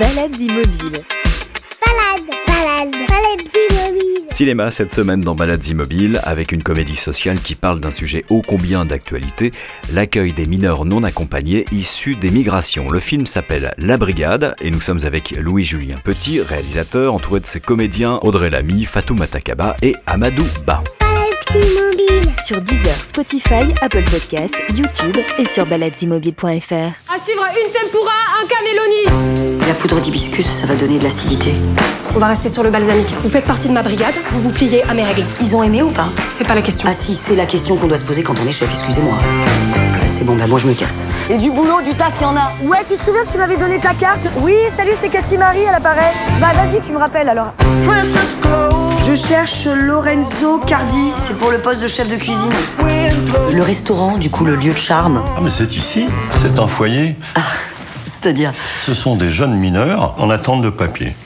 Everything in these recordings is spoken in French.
Balades immobiles. Balade, balade, balade immobile. Cinéma cette semaine dans Balades Immobiles avec une comédie sociale qui parle d'un sujet ô combien d'actualité, l'accueil des mineurs non accompagnés issus des migrations. Le film s'appelle La Brigade et nous sommes avec Louis-Julien Petit, réalisateur, entouré de ses comédiens Audrey Lamy, Fatou Matakaba et Amadou Ba. Sur Deezer, Spotify, Apple Podcast, YouTube et sur baladesimmobiles.fr. À suivre une tempura, un cannelloni. La poudre d'hibiscus, ça va donner de l'acidité. On va rester sur le balsamique. Vous faites partie de ma brigade, vous vous pliez à mes règles. Ils ont aimé ou pas? C'est pas la question. Ah si, c'est la question qu'on doit se poser quand on est chef, excusez-moi. Bah, c'est bon, bah moi je me casse. Et du boulot, du taf, y en a. Ouais, tu te souviens que tu m'avais donné ta carte? Oui, salut, c'est Cathy Marie à l'appareil. Bah vas-y, tu me rappelles alors. Je cherche Lorenzo Cardi. C'est pour le poste de chef de cuisine. Le restaurant, du coup, le lieu de charme. Ah, mais c'est ici, c'est un foyer. C'est-à-dire, Ce sont des jeunes mineurs en attente de papier.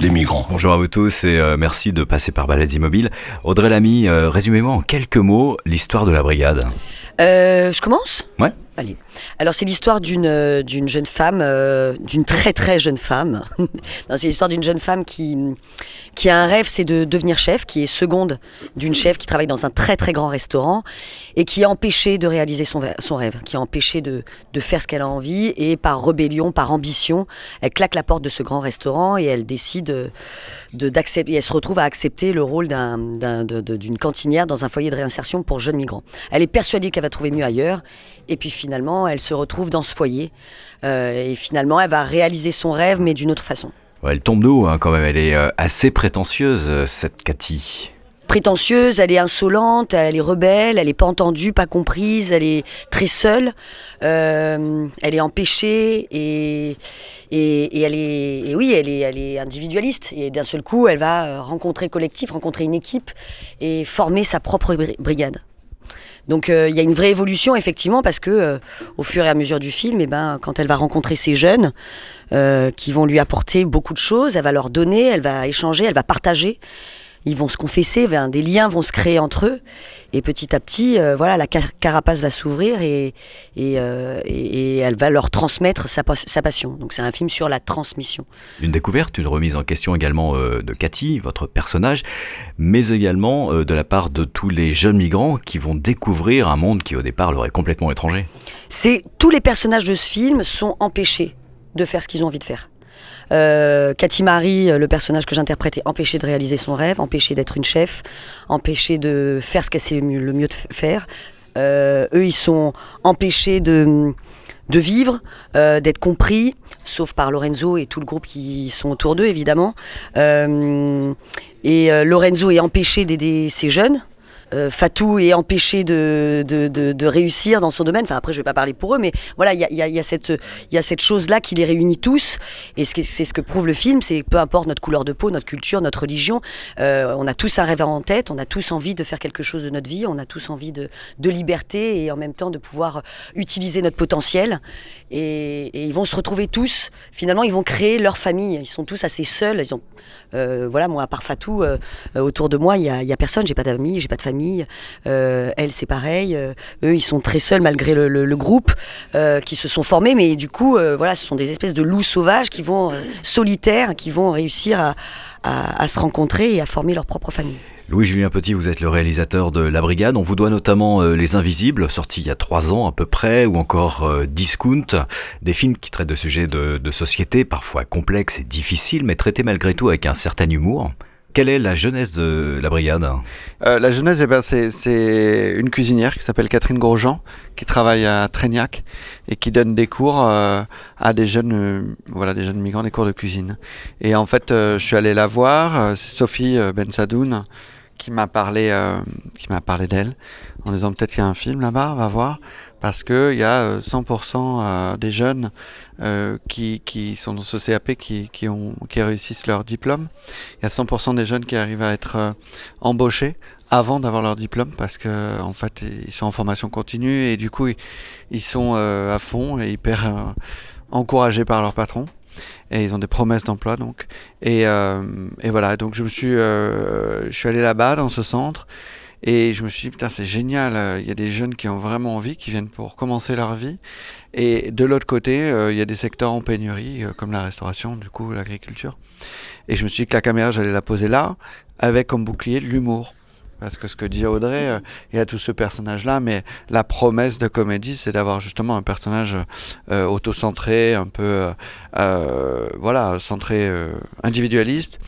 Les migrants. Bonjour à vous tous et euh, merci de passer par Balades Immobiles. Audrey Lamy, euh, résumez-moi en quelques mots l'histoire de la brigade. euh, je commence? Ouais. Alors c'est l'histoire d'une euh, d'une jeune femme, euh, d'une très très jeune femme. C'est l'histoire d'une jeune femme qui qui a un rêve, c'est de devenir chef, qui est seconde d'une chef qui travaille dans un très très grand restaurant et qui est empêchée de réaliser son, son rêve, qui est empêchée de, de faire ce qu'elle a envie et par rébellion, par ambition, elle claque la porte de ce grand restaurant et elle décide euh, de d'accepter. Elle se retrouve à accepter le rôle d'un- d'une cantinière dans un foyer de réinsertion pour jeunes migrants. Elle est persuadée qu'elle va trouver mieux ailleurs et puis finalement elle se retrouve dans ce foyer euh, et finalement elle va réaliser son rêve mais d'une autre façon. Ouais, elle tombe de haut hein, quand même, elle est euh, assez prétentieuse euh, cette Cathy. prétentieuse, elle est insolente, elle est rebelle, elle est pas entendue, pas comprise, elle est très seule, euh, elle est empêchée et, et, et elle est et oui, elle est, elle est individualiste et d'un seul coup, elle va rencontrer le collectif, rencontrer une équipe et former sa propre bri- brigade. Donc euh, il y a une vraie évolution effectivement parce que euh, au fur et à mesure du film, eh ben, quand elle va rencontrer ces jeunes euh, qui vont lui apporter beaucoup de choses, elle va leur donner, elle va échanger, elle va partager ils vont se confesser, des liens vont se créer entre eux, et petit à petit, euh, voilà, la car- carapace va s'ouvrir et, et, euh, et- et elle va leur transmettre sa, pas- sa passion. Donc c'est un film sur la transmission. Une découverte, une remise en question également euh, de Cathy, votre personnage, mais également de la part de tous les jeunes migrants qui vont découvrir un monde qui au départ leur est complètement étranger. C'est tous les personnages de ce film sont empêchés de faire ce qu'ils ont envie de faire. Euh, Cathy Marie, euh, le personnage que j'interprète, est empêché de réaliser son rêve, empêché d'être une chef, empêché de faire ce qu'elle sait le mieux, de faire. Euh, eux, ils sont empêchés de, de vivre, euh, d'être compris, sauf par Lorenzo et tout le groupe qui sont autour d'eux, évidemment. Et Lorenzo est empêché d'aider ces jeunes. Euh, Fatou est empêché de, de, réussir dans son domaine. Enfin, après, je ne vais pas parler pour eux, mais voilà, il y a, y a- y a cette, chose-là qui les réunit tous. Et c'est ce que prouve le film, c'est peu importe notre couleur de peau, notre culture, notre religion, euh, on a tous un rêve en tête, on a tous envie de faire quelque chose de notre vie, on a tous envie de, liberté et en même temps de pouvoir utiliser notre potentiel. Et, ils vont se retrouver tous, finalement, ils vont créer leur famille. Ils sont tous assez seuls. Ils ont, euh, voilà, moi, à part Fatou, autour de moi, il n'y a, y a personne. J'ai pas d'amis, j'ai pas de famille. Euh, elle, c'est pareil. Euh, eux, ils sont très seuls malgré le, groupe euh, qui se sont formés. Mais du coup, voilà, ce sont des espèces de loups sauvages qui vont, solitaires, qui vont réussir à, se rencontrer et à former leur propre famille. Louis-Julien Petit, vous êtes le réalisateur de La Brigade. On vous doit notamment Les Invisibles, sorti il y a trois ans à peu près, ou encore Discount, des films qui traitent de sujets de société, parfois complexes et difficiles, mais traités malgré tout avec un certain humour. Quelle est la jeunesse de La Brigade? Euh, la jeunesse, eh ben, c'est, une cuisinière qui s'appelle Catherine Grosjean, qui travaille à Trégnac et qui donne des cours euh, à des jeunes, euh, voilà, des jeunes migrants, des cours de cuisine. Et en fait, je suis allé la voir. c'est Sophie Bensadoun qui m'a parlé, qui m'a parlé d'elle, en disant peut-être qu'il y a un film là-bas, on va voir, parce que il y a euh, 100% euh, des jeunes euh, qui, qui sont dans ce CAP qui, qui, réussissent leur diplôme. Il y a 100% des jeunes qui arrivent à être euh, embauchés avant d'avoir leur diplôme parce que en fait ils sont en formation continue et du coup ils, sont euh, à fond et hyper euh, encouragés par leur patron. Et ils ont des promesses d'emploi donc. Et, euh, et voilà. Donc je me suis euh, je suis allé là-bas dans ce centre Et je me suis dit, putain, c'est génial, euh, il y a des jeunes qui ont vraiment envie, qui viennent pour commencer leur vie. Et de l'autre côté, euh, il y a des secteurs en pénurie, euh, comme la restauration, du coup, l'agriculture. Et je me suis dit que la caméra, j'allais la poser là, avec comme bouclier l'humour. Parce que ce que dit Audrey, euh, il y a tout ce personnage-là, mais la promesse de comédie, c'est d'avoir justement un personnage euh, autocentré, un peu, voilà, centré individualiste,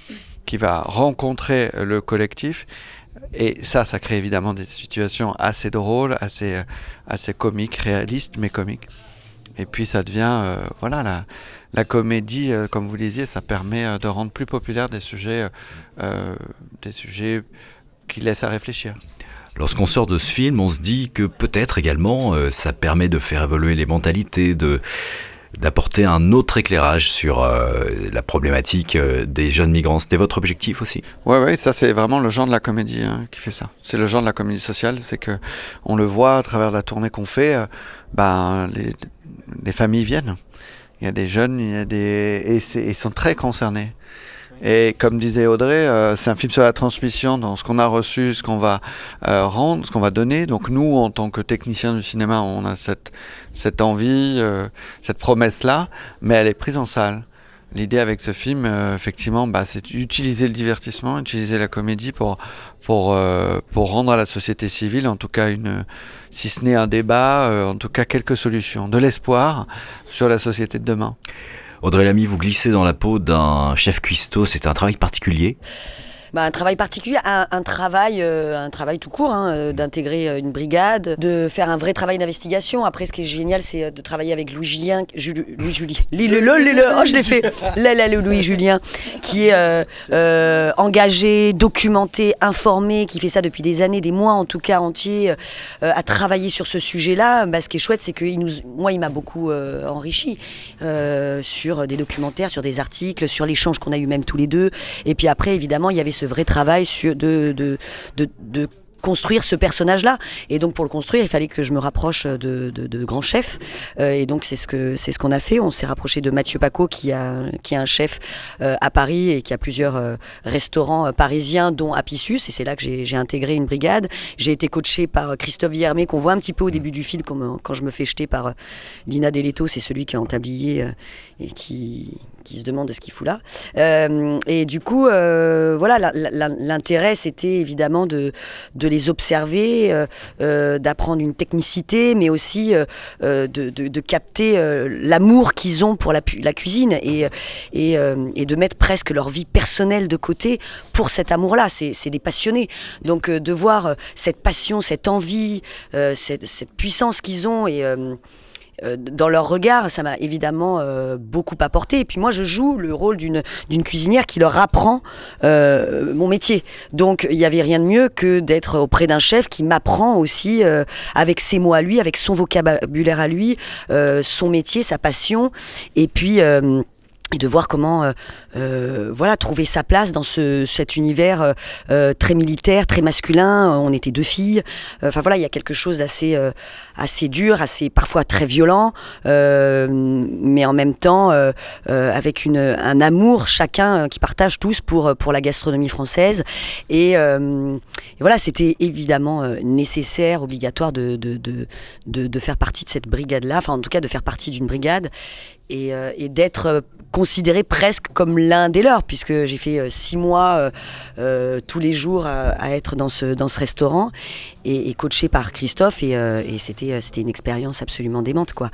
qui va rencontrer le collectif. Et ça, ça crée évidemment des situations assez drôles, assez, euh, assez comiques, réalistes, mais comiques. Et puis ça devient, euh, voilà, la, comédie, euh, comme vous disiez, ça permet de rendre plus populaires des sujets, des sujets qui laissent à réfléchir. Lorsqu'on sort de ce film, on se dit que peut-être également ça permet de faire évoluer les mentalités, de d'apporter un autre éclairage sur euh, la problématique euh, des jeunes migrants. C'était votre objectif aussi Ouais, ouais, ça c'est vraiment le genre de la comédie hein, qui fait ça. C'est le genre de la comédie sociale, c'est que on le voit à travers la tournée qu'on fait. euh, ben les, les familles viennent. Il y a des jeunes, il y a des et ils sont très concernés. Et comme disait Audrey, euh, c'est un film sur la transmission, dans ce qu'on a reçu, ce qu'on va euh, rendre, ce qu'on va donner. Donc nous, en tant que techniciens du cinéma, on a cette, envie, euh, cette promesse-là, mais elle est prise en salle. L'idée avec ce film, effectivement, bah, c'est d'utiliser le divertissement, utiliser la comédie pour, pour, pour rendre à la société civile, en tout cas, une, si ce n'est un débat, en tout cas quelques solutions, de l'espoir sur la société de demain. Audrey Lamy, vous glissez dans la peau d'un chef cuistot, c'est un travail particulier Bah, un travail particulier, un, travail, euh, un travail tout court, hein, euh, d'intégrer euh, une brigade, de faire un vrai travail d'investigation. Après, ce qui est génial, c'est de travailler avec Louis Julien, Jul- Louis Julien, oh je l'ai fait, Louis Julien, qui est engagé, documenté, informé, qui fait ça depuis des années, des mois en tout cas entiers, à travailler sur ce sujet-là. Bah, ce qui est chouette, c'est que moi, il m'a beaucoup enrichi sur des documentaires, sur des articles, sur l'échange qu'on a eu même tous les deux. Et puis après, évidemment, il y avait ce vrai travail sur de, de, de, de construire ce personnage-là. Et donc pour le construire, il fallait que je me rapproche de, de, de grands chefs. Euh, et donc c'est ce que c'est ce qu'on a fait. On s'est rapproché de Mathieu Paco, qui a qui est un chef euh, à Paris et qui a plusieurs euh, restaurants parisiens, dont Apicius. Et c'est là que j'ai intégré une brigade. J'ai été coaché par Christophe Villermé, qu'on voit un petit peu au début du film, comme, quand je me fais jeter par Lina Deletto. C'est celui qui est en tablier et qui qui se demande ce qu'il fout là. Euh, et du coup, euh, voilà, l'intérêt, c'était évidemment de, les observer, euh, d'apprendre une technicité, mais aussi de, capter l'amour qu'ils ont pour la, cuisine et, de mettre presque leur vie personnelle de côté pour cet amour-là. C'est des passionnés. Donc de voir cette passion, cette envie, cette, cette puissance qu'ils ont et... euh, dans leur regard, ça m'a évidemment euh, beaucoup apporté. Et puis moi, je joue le rôle d'une cuisinière qui leur apprend euh, mon métier. Donc il n'y avait rien de mieux que d'être auprès d'un chef qui m'apprend aussi avec ses mots à lui, avec son vocabulaire à lui, son métier, sa passion. Et puis et de voir comment euh, euh, voilà trouver sa place dans ce, cet univers euh, euh, très militaire, très masculin. On était deux filles. Euh, Enfin voilà, il y a quelque chose d'assez euh, assez dur, assez parfois très violent, euh, mais en même temps euh, euh, avec une, un amour chacun euh, qui partage tous pour pour la gastronomie française. Et, euh, et voilà, c'était évidemment euh, nécessaire, obligatoire de de, de, de de faire partie de cette brigade-là. Enfin en tout cas de faire partie d'une brigade et, euh, et d'être euh, considéré presque comme l'un des leurs, puisque j'ai fait euh, six mois tous les jours à, être dans ce, dans ce restaurant et, et coaché par Christophe, et, c'était, c'était une expérience absolument démente, quoi.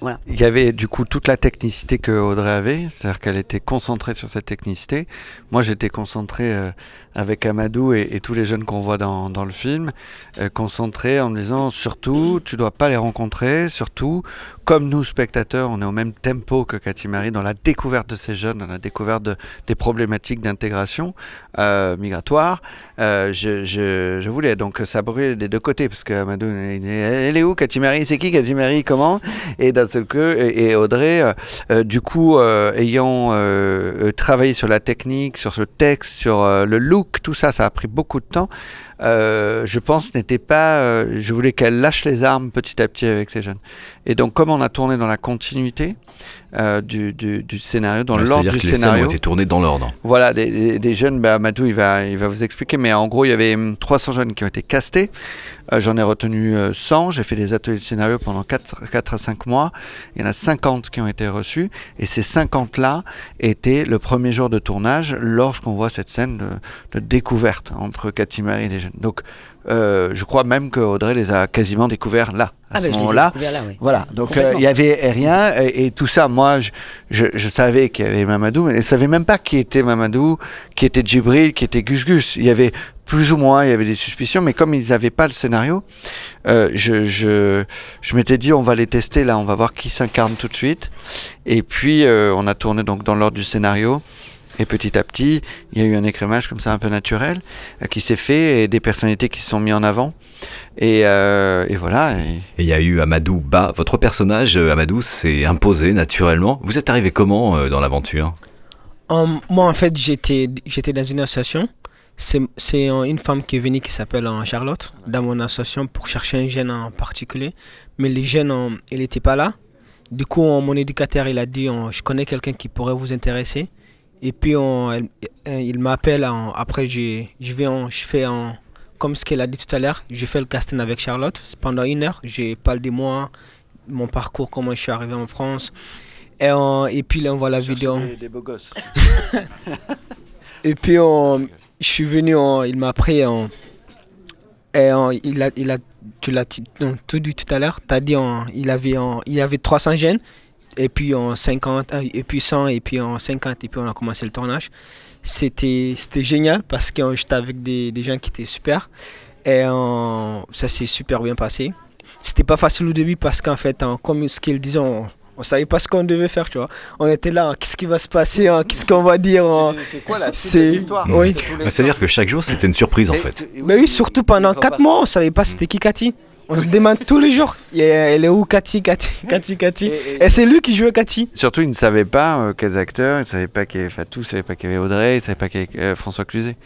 Voilà. Il y avait du coup toute la technicité que Audrey avait, c'est-à-dire qu'elle était concentrée sur cette technicité. Moi, j'étais concentré avec Amadou et, tous les jeunes qu'on voit dans, le film, euh, concentré en disant surtout, tu dois pas les rencontrer, surtout, comme nous spectateurs, on est au même tempo que Cathy Marie dans la découverte de ces jeunes, dans la découverte de- des problématiques d'intégration euh, migratoire. Euh, je, voulais donc ça des deux côtés parce que Amadou, elle est où Cathy Marie? C'est qui Cathy Marie? Comment? Et d'un seul coup, et, et Audrey, euh, du coup, ayant travaillé sur la technique, sur ce texte, sur le look, tout ça, ça a pris beaucoup de temps. Euh, je pense n'était pas. euh, je voulais qu'elle lâche les armes petit à petit avec ces jeunes. Et donc, comme on a tourné dans la continuité, euh, du, du, du scénario, dans Ouais, l'ordre C'est-à-dire du que les scènes scénario. ont été tournées dans l'ordre. Voilà, des, des- des jeunes, bah, Amadou, il va, il va vous expliquer, mais en gros, il y avait hum, 300 jeunes qui ont été castés. Euh, J'en ai retenu euh, 100. J'ai fait des ateliers de scénario pendant 4, 4 à 5 mois. Il y en a 50 qui ont été reçus. Et ces 50-là étaient le premier jour de tournage lorsqu'on voit cette scène de, de découverte entre Cathy Marie et les jeunes. Donc, euh, je crois même que Audrey les a quasiment découverts là, à Ah, ce ben, moment-là. oui. Voilà, donc euh, il y avait rien et, et tout ça, moi je, je, je savais qu'il y avait Mamadou, mais je savais même pas qui était Mamadou, qui était Djibril, qui était Gus Gus. Il y avait plus ou moins, il y avait des suspicions, mais comme ils n'avaient pas le scénario, euh, je, je, je m'étais dit on va les tester là, on va voir qui s'incarne tout de suite. Et puis euh, on a tourné donc dans l'ordre du scénario. Et petit à petit, il y a eu un écrémage comme ça un peu naturel euh, qui s'est fait et des personnalités qui se sont mis en avant. Et, euh, et voilà. et- il y a eu Amadou Ba. Votre personnage, euh, Amadou, s'est imposé naturellement. Vous êtes arrivé comment euh, dans l'aventure? Moi, en fait, j'étais j'étais dans une association. C'est c'est, une femme qui est venue qui s'appelle Charlotte dans mon association pour chercher un jeune en particulier. Mais les jeunes, euh, il n'était pas là. Du coup, mon éducateur, il a dit Je connais quelqu'un qui pourrait vous intéresser. Et puis, elle- euh, il m'appelle. après, j'ai- je vais en- je fais en- comme ce qu'elle a dit tout à l'heure. J'ai fait le casting avec Charlotte pendant une heure. J'ai parlé de moi, mon parcours, comment je suis arrivé en France. Et, euh, et puis, là, on voit la vidéo. des beaux gosses. Et puis, on- je suis venu, on- il m'a pris, on- et on- il a, il a, tu l'as tout dit tout à l'heure, tu as dit, on- il, avait, on- il avait 300 jeunes, et puis en 50, euh, et puis 100, et puis en 50, et puis on a commencé le tournage. C'était c'était génial parce que euh, j'étais avec des, des gens qui étaient super, et euh, ça s'est super bien passé. C'était pas facile au début parce qu'en fait, hein, comme ce qu'ils disaient, on, on savait pas ce qu'on devait faire, tu vois. On était là, hein, qu'est-ce qui va se passer, hein, qu'est-ce qu'on va dire. hein. C'est quoi la C'est- oui. Bah, C'est-à-dire que chaque jour, c'était une surprise en fait. Mais oui, surtout pendant 4 mois, on savait pas c'était qui Cathy. On se demande tous les jours, Et elle est où Cathy, Cathy, Cathy, Cathy. Et c'est lui qui jouait Cathy. Surtout, ils ne savaient pas euh, quels acteurs, ils ne savaient pas qu'il y avait Fatou, ils ne savaient pas qu'il y avait Audrey, ils ne savaient pas qu'il y avait euh, François Cluzet.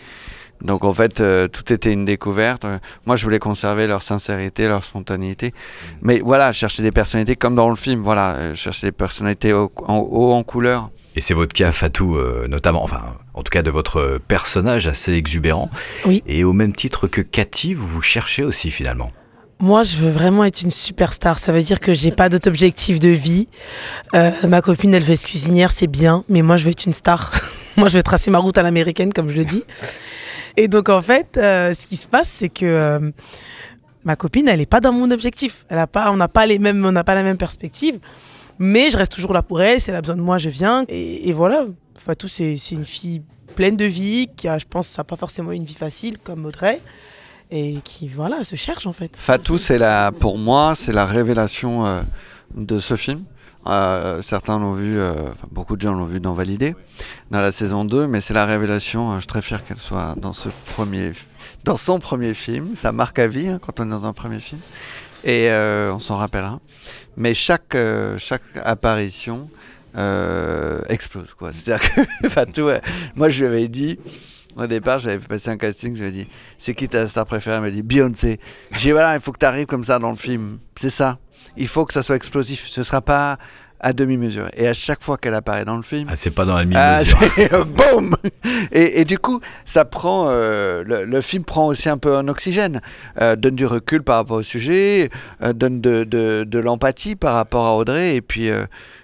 Donc en fait, euh, tout était une découverte. Euh, moi, je voulais conserver leur sincérité, leur spontanéité. Mais voilà, chercher des personnalités comme dans le film. Voilà, euh, chercher des personnalités haut en, haut en couleur. Et c'est votre cas, Fatou, euh, notamment, enfin, en tout cas de votre personnage assez exubérant. Oui. Et au même titre que Cathy, vous vous cherchez aussi finalement. Moi, je veux vraiment être une superstar. Ça veut dire que j'ai pas d'autre objectif de vie. Euh, ma copine, elle veut être cuisinière, c'est bien, mais moi, je veux être une star. moi, je vais tracer ma route à l'américaine, comme je le dis. Et donc, en fait, euh, ce qui se passe, c'est que euh, ma copine, elle n'est pas dans mon objectif. Elle a pas, on n'a pas les mêmes, on n'a pas la même perspective. Mais je reste toujours là pour elle. Si elle a besoin de moi, je viens. Et, et voilà. Fatou, c'est une fille pleine de vie, qui je pense, ça pas forcément une vie facile comme Audrey. Et qui, se cherche en fait. Fatou, c'est la, pour moi, c'est la révélation euh, de ce film. Euh, certains l'ont vu, euh, beaucoup de gens l'ont vu dans Validé, dans la saison 2, mais c'est la révélation. je suis très fier qu'elle soit dans ce premier, dans son premier film. Ça marque à vie hein, quand on est dans un premier film, et on s'en rappellera. Mais chaque, chaque apparition explose, quoi. C'est-à-dire que Fatou, moi, je lui avais dit. Au départ, j'avais passer un casting, je lui ai dit C'est qui ta star préférée? Elle m'a dit Beyoncé. J'ai dit Voilà, il faut que tu arrives comme ça dans le film. C'est ça. Il faut que ça soit explosif. Ce sera pas à demi-mesure. Et à chaque fois qu'elle apparaît dans le film, Ah, c'est pas dans la ah, mesure. c'est- boum et, et du coup, ça prend. euh, le, le film prend aussi un peu un oxygène, euh, donne du recul par rapport au sujet, euh, donne de, de- de l'empathie par rapport à Audrey, et puis,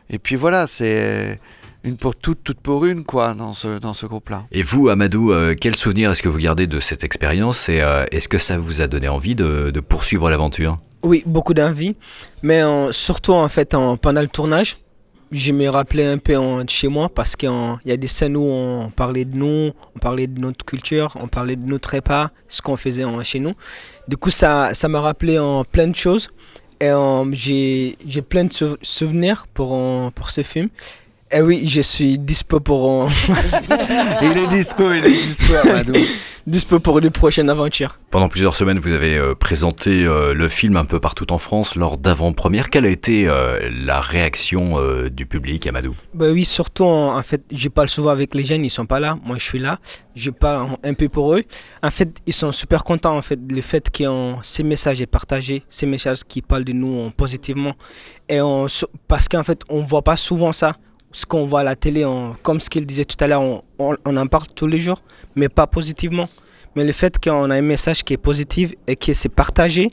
et puis voilà, c'est une pour toutes, toute pour une, quoi, dans ce, dans ce groupe-là. Et vous, Amadou, euh, quel souvenir est-ce que vous gardez de cette expérience et euh, est-ce que ça vous a donné envie de, de poursuivre l'aventure? Oui, beaucoup d'envie. Mais euh, surtout, en fait, en- pendant le tournage, je me rappelais un peu en- de chez moi parce qu'il y a des scènes où on parlait de nous, on parlait de notre culture, on parlait de notre repas, ce qu'on faisait en- chez nous. Du coup, ça ça m'a rappelé en plein de choses. Et j'ai j'ai plein de sou- souvenirs pour, pour ce film. Eh oui, je suis dispo pour. il est dispo, il est dispo, Amadou. dispo pour les prochaines aventures. Pendant plusieurs semaines, vous avez euh, présenté euh, le film un peu partout en France lors d'avant-première. Quelle a été euh, la réaction du public, Amadou? Bah oui, surtout en, en fait, je parle souvent avec les jeunes, ils sont pas là, moi je suis là, je parle un peu pour eux. En fait, ils sont super contents en fait le fait que ces messages est partagé, ces messages qui parlent de nous en positivement et on, parce qu'en fait, on voit pas souvent ça. Ce qu'on voit à la télé, comme ce qu'il disait tout à l'heure, on, en parle tous les jours, mais pas positivement. Mais le fait qu'on a un message qui est positif et que c'est partagé,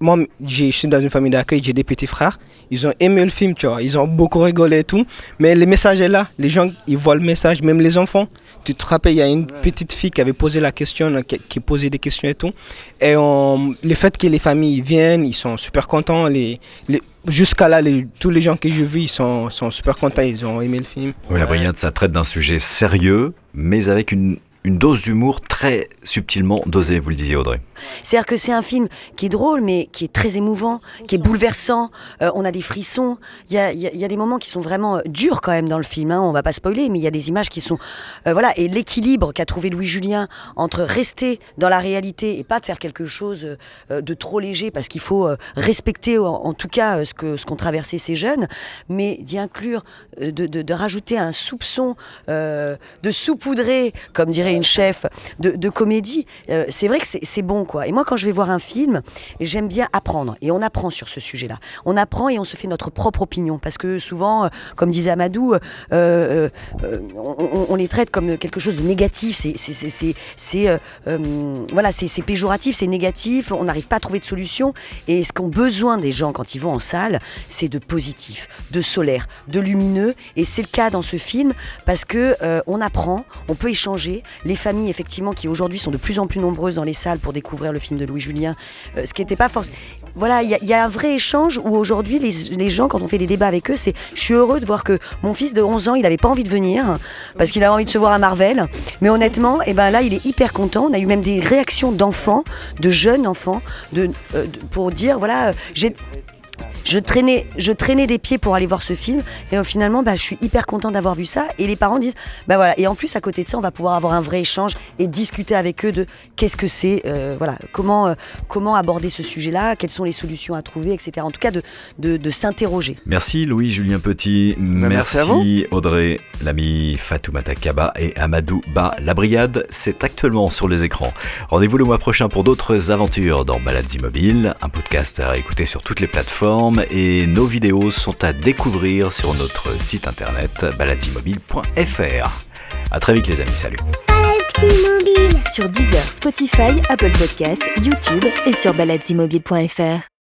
moi je suis dans une famille d'accueil j'ai des petits frères ils ont aimé le film tu vois. Ils ont beaucoup rigolé et tout. Mais le message est là les gens ils voient le message même les enfants. Tu te rappelles il y a une petite fille qui avait posé la question qui, qui posait des questions et tout. Et on- le fait que les familles viennent ils sont super contents. Les, les- jusqu'à là les- tous les gens que j'ai vus ils sont, sont super contents. Ils ont aimé le film. Oui, la brigade, ça traite d'un sujet sérieux, mais avec une, une dose d'humour très subtilement dosée, vous le disiez Audrey. C'est-à-dire que c'est un film qui est drôle, mais qui est très émouvant, qui est bouleversant. Euh, on a des frissons. Il y a, des moments qui sont vraiment euh, durs quand même dans le film. Hein. On va pas spoiler, mais il y a des images qui sont euh, voilà. Et l'équilibre qu'a trouvé Louis Julien entre rester dans la réalité et pas de faire quelque chose de trop léger, parce qu'il faut respecter en, tout cas ce que ce qu'ont traversé ces jeunes, mais d'y inclure, de, rajouter un soupçon, de saupoudrer, comme dirait une chef, de, de comédie. Euh, c'est vrai que c'est bon, quoi. Et moi, quand je vais voir un film, j'aime bien apprendre. Et on apprend sur ce sujet-là. On apprend et on se fait notre propre opinion. Parce que souvent, euh, comme disait Amadou, euh, on, les traite comme quelque chose de négatif. C'est, voilà, c'est, péjoratif, c'est négatif. On n'arrive pas à trouver de solution. Et ce qu'ont besoin des gens quand ils vont en salle, c'est de positif, de solaire, de lumineux. Et c'est le cas dans ce film parce que on apprend, on peut échanger. Les familles, effectivement, qui aujourd'hui sont de plus en plus nombreuses dans les salles pour découvrir le film de Louis Julien, euh, ce qui n'était pas forcément. Voilà, il y, a- un vrai échange où aujourd'hui, les, les gens, quand on fait des débats avec eux, c'est je suis heureux de voir que mon fils de 11 ans, il n'avait pas envie de venir parce qu'il avait envie de se voir à Marvel. Mais honnêtement, et ben là, il est hyper content. On a eu même des réactions d'enfants, de jeunes enfants, de, euh, pour dire voilà, j'ai. Je traînais, je traînais des pieds pour aller voir ce film et euh, finalement bah, je suis hyper content d'avoir vu ça et les parents disent bah voilà. Et en plus à côté de ça on va pouvoir avoir un vrai échange et discuter avec eux de qu'est-ce que c'est euh, voilà comment euh, comment aborder ce sujet-là quelles sont les solutions à trouver etc en tout cas de de, de s'interroger. Merci Louis-Julien Petit, Ben, merci à merci Audrey, l'ami Fatoumata Kaba et Amadou Ba. La brigade, c'est actuellement sur les écrans. Rendez-vous le mois prochain pour d'autres aventures dans Balades Immobiles, un podcast à écouter sur toutes les plateformes et nos vidéos sont à découvrir sur notre site internet baladesimmobile.fr. À très vite les amis, salut. Sur Deezer, Spotify, Apple Podcast, YouTube et sur baladesimobile.fr.